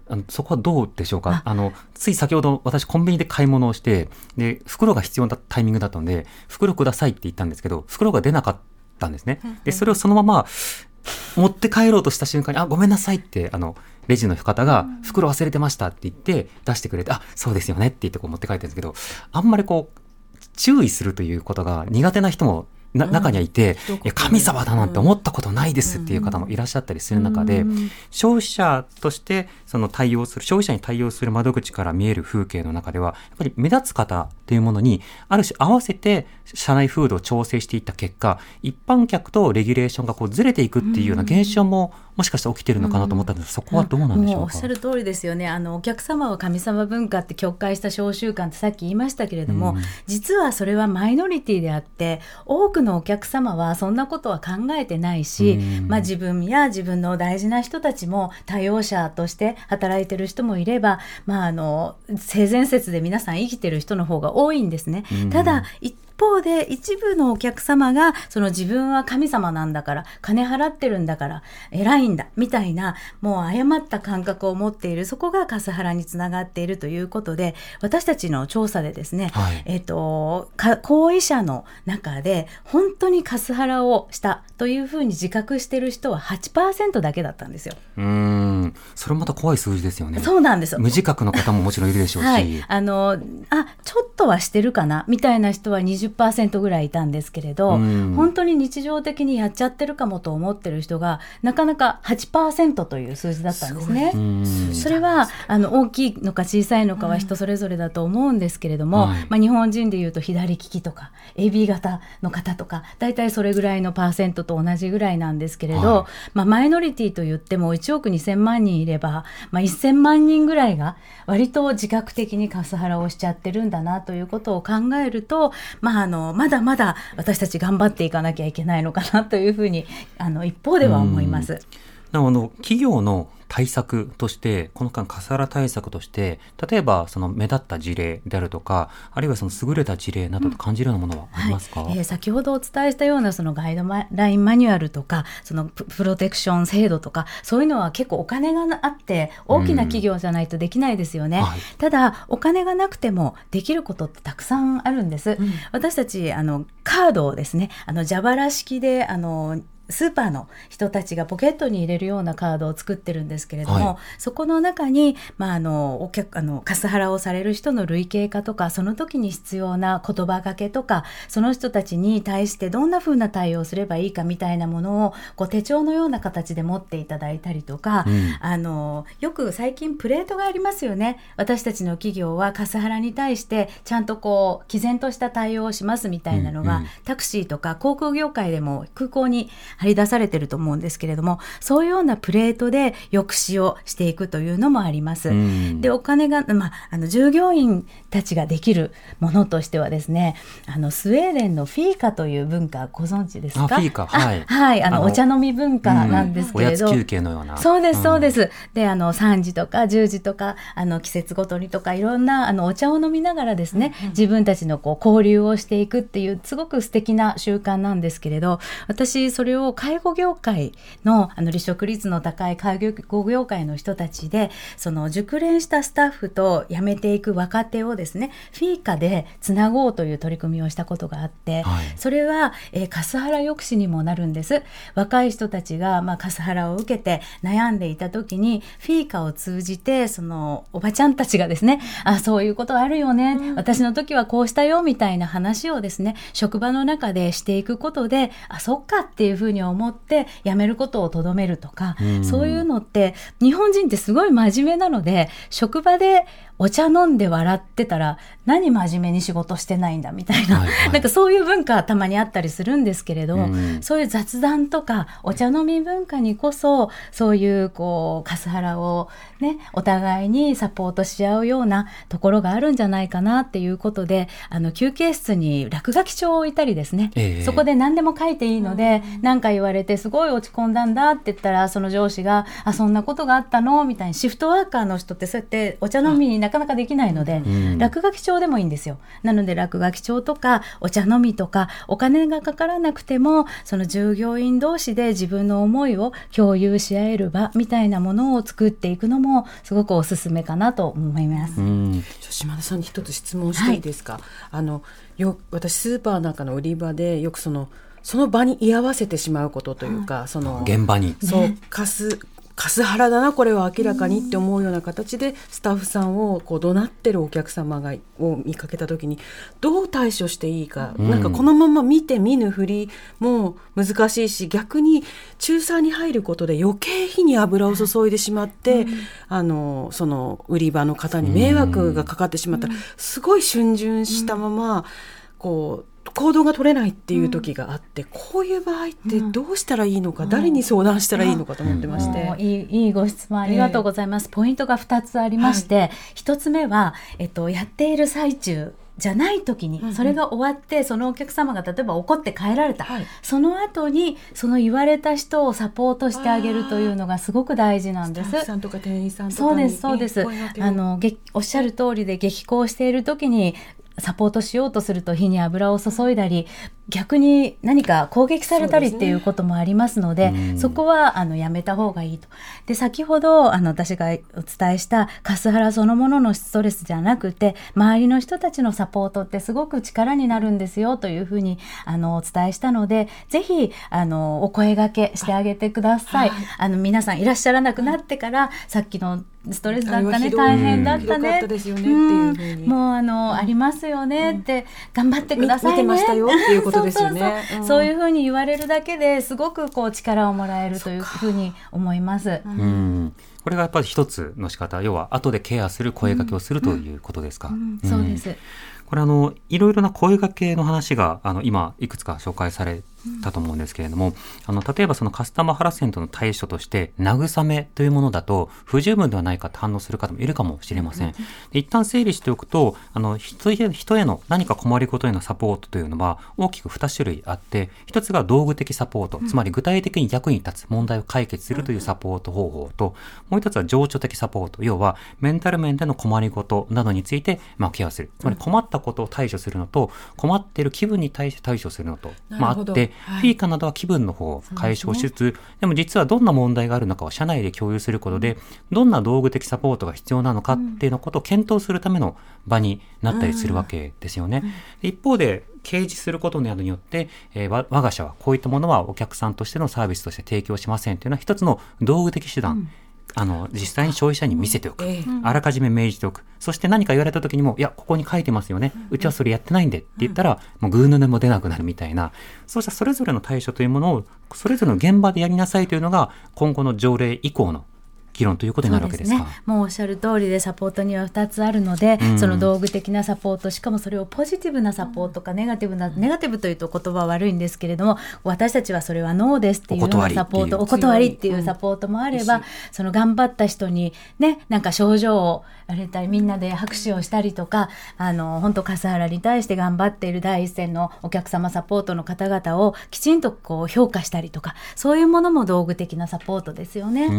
あのそこはどうでしょうか？あ。のつい先ほど私コンビニで買い物をしてで袋が必要なタイミングだったので袋くださいって言ったんですけど袋が出なかったんですね。でそれをそのまま持って帰ろうとした瞬間に、あ、ごめんなさいって、あの、レジの方が、袋忘れてましたって言って、出してくれて、あ、そうですよねって言ってこう持って帰ってるんですけど、あんまりこう、注意するということが苦手な人も、な中にはいて、うんいや神様だなんて思ったことないですっていう方もいらっしゃったりする中で、うん。消費者としてその対応する消費者に対応する窓口から見える風景の中ではやっぱり目立つ方というものにある種合わせて社内風土を調整していった結果一般客とレギュレーションがこうずれていくっていうような現象ももしかしたら起きてるのかなと思ったんですがそこはどうなんでしょうおっしゃる通りですよね。あのお客様は神様文化って曲解した小習慣ってさっき言いましたけれども、うん。実はそれはマイノリティであって多くのお客様はそんなことは考えてないし、うん。まあ、自分や自分の大事な人たちも多様者として働いてる人もいれば、まあ、あの性善説で皆さん生きてる人の方が多いんですね。うん。ただ一方で一部のお客様がその自分は神様なんだから金払ってるんだから偉いんだみたいなもう誤った感覚を持っているそこがカスハラにつながっているということで私たちの調査でですね、はいえっとか行為者の中で本当にカスハラをしたというふうに自覚している人は8%だけだったんですよ。うーんそれまた怖い数字ですよね。そうなんですよ。無自覚の方ももちろんいるでしょうし。はい、あのあちょっとはしてるかなみたいな人は20%ぐらいいたんですけれど、うん。本当に日常的にやっちゃってるかもと思ってる人がなかなか8%という数字だったんですね。うんそれはあの大きいのか小さいのかは人それぞれだと思うんですけれども、はい。まあ、日本人でいうと左利きとか AB 型の方とか大体それぐらいのパーセントと同じぐらいなんですけれど、はい。まあ、マイノリティと言っても1億2000万人いれば、まあ、1000万人ぐらいが割と自覚的にカスハラをしちゃってるんだなということを考えると、まあ、あのまだまだ私たち頑張っていかなきゃいけないのかなというふうにあの一方では思います。なおあの企業の対策として、この間カスハラ対策として、例えばその目立った事例であるとか、あるいはその優れた事例などと感じるようなものはありますか、はい。えー先ほどお伝えしたようなそのガイドラインマニュアルとかそのププロテクション制度とかそういうのは結構お金があって大きな企業じゃないとできないですよね、はい。ただお金がなくてもできることってたくさんあるんです、私たちあのカードをですねあの蛇腹式であのスーパーの人たちがポケットに入れるようなカードを作ってるんですけれども、はい。そこの中に、まあ、あのお客あのカスハラをされる人の類型化とかその時に必要な言葉がけとかその人たちに対してどんな風な対応をすればいいかみたいなものをこう手帳のような形で持っていただいたりとか、うん。あのよく最近プレートがありますよね。私たちの企業はカスハラに対してちゃんとこう毅然とした対応をしますみたいなのが、うんうん。タクシーとか航空業界でも空港に張り出されてると思うんですけれどもそういうようなプレートで抑止をしていくというのもあります。うんでお金が、まあ、あの従業員たちができるものとしてはですねあのスウェーデンのフィーカという文化ご存知ですか？あフィーカはいあはいあのお茶飲み文化なんですけれど、おやつ休憩のような。そうです、そうす。です。で、あの、3時とか10時とか、あの、季節ごとにとか、いろんな、あの、お茶を飲みながらですね、自分たちのこう、交流をしていくっていう、すごく素敵な習慣なんですけれど、私、それを介護業界の、あの、離職率の高い介護業界の人たちで、その、熟練したスタッフと辞めていく若手をですね、フィーカでつなごうという取り組みをしたことがあって、はい。それは、えーカスハラ抑止にもなるんです。若い人たちが、まあ、カスハラを受けて悩んでいた時に、フィーカを通じて、その、おばちゃんたちがですね、あ、そういうことあるよね、私の時はこうしたよ、みたいな話をですね、職場の中でしていくことで、あ、そっかっていうふうに思って、辞めることをとどめるとか、うん。そういうのって、日本人ってすごい真面目なので、職場でお茶飲んで笑ってたら、何真面目に仕事してないんだ、みたいな、はいはい。なんかそういう文化はたまにあったりするんですけれども、うん。そういう雑談とかお茶飲み文化にこそそういうこうカスハラをねお互いにサポートし合うようなところがあるんじゃないかなっていうことであの休憩室に落書き帳を置いたりですね、ええ。そこで何でも書いていいので何、か言われてすごい落ち込んだんだって言ったらその上司が「あそんなことがあったの?」みたいにシフトワーカーの人ってそうやってお茶飲みになかなかできないので、うん落書き帳でもいいんですよ。なので落書き帳とかお茶飲みとかお金がかからなくてもその従業員同士で自分の思いを共有し合える場みたいなものを作っていくのもすごくおすすめかなと思います。うん。島田さんに一つ質問していいですか、あのよ私スーパーなんかの売り場でよくそのその場に居合わせてしまうことというか、その現場に。そうカスカスハラだなこれは明らかにって思うような形でスタッフさんをこう怒鳴ってるお客様がを見かけた時にどう対処していいか、うん。なんかこのまま見て見ぬふりも難しいし逆に仲裁に入ることで余計火に油を注いでしまって、あのその売り場の方に迷惑がかかってしまった。ら、すごい逡巡したまま、こう行動が取れないっていう時があって、こういう場合ってどうしたらいいのか、誰に相談したらいいのかと思ってまして。もういいいいご質問ありがとうございます。ポイントが2つありまして、1つ目は、えっと、やっている最中じゃない時に、うんうん。それが終わってそのお客様が例えば怒って帰られた、はい。その後にその言われた人をサポートしてあげるというのがすごく大事なんです。さんとか店員さんとかにそうですそうです。あのげおっしゃる通りで激高している時にサポートしようとすると火に油を注いだり逆に何か攻撃されたりっていうこともありますのでそこはあのやめた方がいいと。で先ほどあの私がお伝えしたカスハラそのもののストレスじゃなくて周りの人たちのサポートってすごく力になるんですよというふうにあのお伝えしたのでぜひあのお声がけしてあげてください。あの皆さんいらっしゃらなくなってから、さっきのストレスだったね大変だったね。っていうもうあの、ありますよねって、頑張ってくださいね。ましたよっていうことですよね。そういうふうに言われるだけですごくこう力をもらえるというふうに思います。うん。これがやっぱり一つの仕方要は後でケアする声掛けをするということですか。そうです。これあのいろいろな声掛けの話があの今いくつか紹介されたと思うんですけれども、あの、例えばそのカスタマーハラスメントの対処として、慰めというものだと不十分ではないかと反応する方もいるかもしれません。で一旦整理しておくと、あの、人へ人への何か困りごとへのサポートというのは大きく2種類あって、一つが道具的サポート、つまり具体的に役に立つ問題を解決するというサポート方法と、もう一つは情緒的サポート、要はメンタル面での困りごとなどについて、まあ、ケアする。つまり困ったことを対処するのと、困っている気分に対して対処するのと、まあ、あって、はい、フィーカなどは気分の方を解消しつつ、でね、でも実はどんな問題があるのかを社内で共有することで、どんな道具的サポートが必要なのかっていうのことを検討するための場になったりするわけですよね。一方で、掲示することなどによって、えー、我が社はこういったものはお客さんとしてのサービスとして提供しませんというのは一つの道具的手段。うんあの実際に消費者に見せておく、あらかじめ命じておく。そして何か言われた時にもいやここに書いてますよね。うちはそれやってないんでって言ったら、もうグーの音も出なくなるみたいな。そうしたそれぞれの対処というものをそれぞれの現場でやりなさいというのが今後の条例以降の議論ということになるわけですか、ね、もうおっしゃる通りでサポートには2つあるので、うん、その道具的なサポートしかもそれをポジティブなサポートかネガティブなネガティブというと言葉は悪いんですけれども私たちはそれはノーですっていうサポートお断りっていうサポートもあれば、うん、その頑張った人にねなんか症状をあれたりみんなで拍手をしたりとかあの本当笠原に対して頑張っている第一線のお客様サポートの方々をきちんとこう評価したりとかそういうものも道具的なサポートですよね。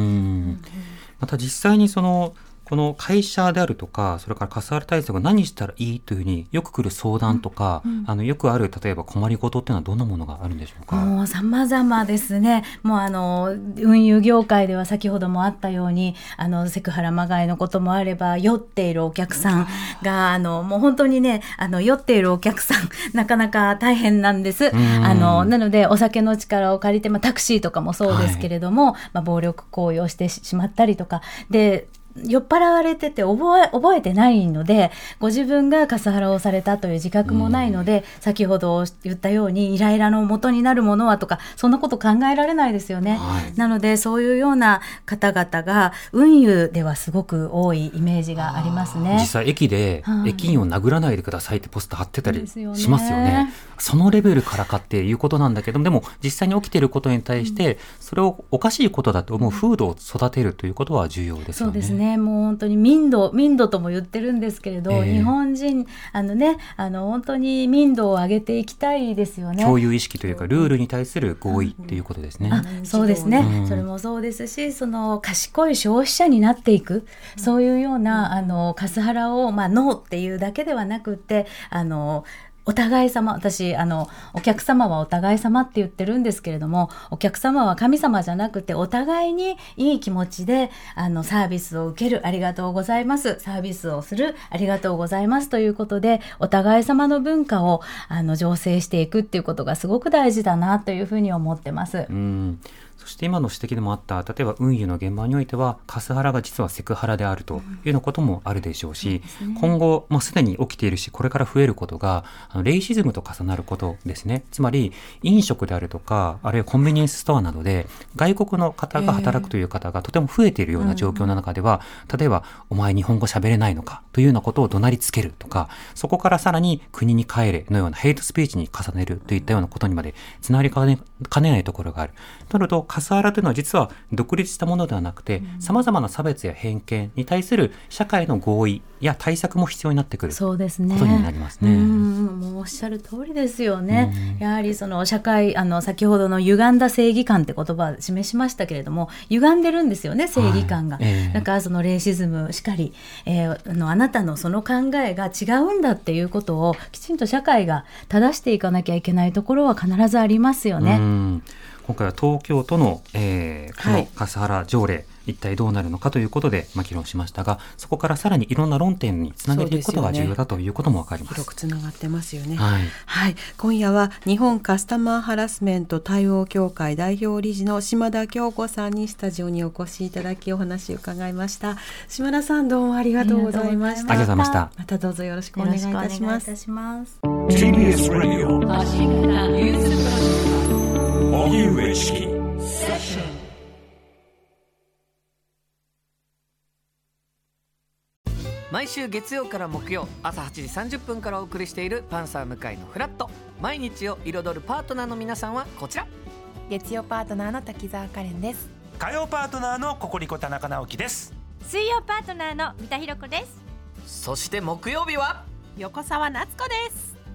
また実際にそのこの会社であるとか、それからカスハラ対策が何したらいいというふうによく来る相談とか、うんうん、あのよくある例えば困りごとっていうのはどんなものがあるんでしょうか？もう様々ですね。もうあの運輸業界では先ほどもあったように、あのセクハラまがいのこともあれば酔っているお客さんがあのもう本当にね、あの酔っているお客さんなかなか大変なんです。あのなのでお酒の力を借りて、まあタクシーとかもそうですけれども、はい、まあ暴力行為をしてしまったりとかで酔っ払われてて覚え覚えてないのでご自分がカスハラをされたという自覚もないので、うん、先ほど言ったようにイライラの元になるものはとかそんなこと考えられないですよね、はい、なのでそういうような方々が運輸ではすごく多いイメージがありますね。実際駅で、駅員を殴らないでくださいってポスター貼ってたりしますよね。そのレベルからかっていうことなんだけどでも実際に起きていることに対して、それをおかしいことだと思う風土を育てるということは重要ですよね。そうですねもう本当に民度民度とも言ってるんですけれど、えー、日本人あのねあの本当に民度を上げていきたいですよね。共有意識というかルールに対する合意っていうことですね。うん、そうですね、うん、それもそうですしその賢い消費者になっていくそういうようなあのカスハラをまあノーっていうだけではなくてあのお互い様私あのお客様はお互い様って言ってるんですけれどもお客様は神様じゃなくてお互いにいい気持ちであのサービスを受けるありがとうございますサービスをするありがとうございますということでお互い様の文化をあの醸成していくっていうことがすごく大事だなというふうに思ってます。うんそして今の指摘でもあった例えば運輸の現場においてはカスハラが実はセクハラであるというようなこともあるでしょうし、うんね、今後もうすでに起きているしこれから増えることがあのレイシズムと重なることですね。つまり飲食であるとかあるいはコンビニエンスストアなどで外国の方が働くという方がとても増えているような状況の中では、えー、例えば「お前日本語喋れないのか」というようなことを怒鳴りつけるとかそこからさらに国に帰れのようなヘイトスピーチに重ねるといったようなことにまでつながりかねかねないところがある。となるとカスハラというのは実は独立したものではなくてさまざまな差別や偏見に対する社会の合意や対策も必要になってくるそうですねことになりますね。もうおっしゃる通りですよね。やはりその社会あの先ほどの歪んだ正義感って言葉を示しましたけれども歪んでるんですよね正義感が。はいええだからそのレイシズムしかり、えーあのあなたのその考えが違うんだっていうことをきちんと社会が正していかなきゃいけないところは必ずありますようね。ん今回は東京都の、えーこのはい。笠原条例、一体どうなるのかということで、まあ、議論しましたがそこからさらにいろんな論点につなげていくことが重要だということも分かります。広くつながってますよね。はい。はい、今夜は日本カスタマーハラスメント対応協会代表理事の島田京子さんにスタジオにお越しいただきお話を伺いました。島田さんどうもありがとうございました。ありがとうございました。またどうぞよろしくおよ願いいろしくお願いいたします。たします。荻上チキ毎週月曜から木曜朝8時30分からお送りしている「パンサー向井のフラット」毎日を彩るパートナーの皆さんはこちら。月曜パートナーの滝沢カレンです。火曜パートナーのココリコ田中直樹です。水曜パートナーの三田寛子です。そして木曜日は？横澤夏子です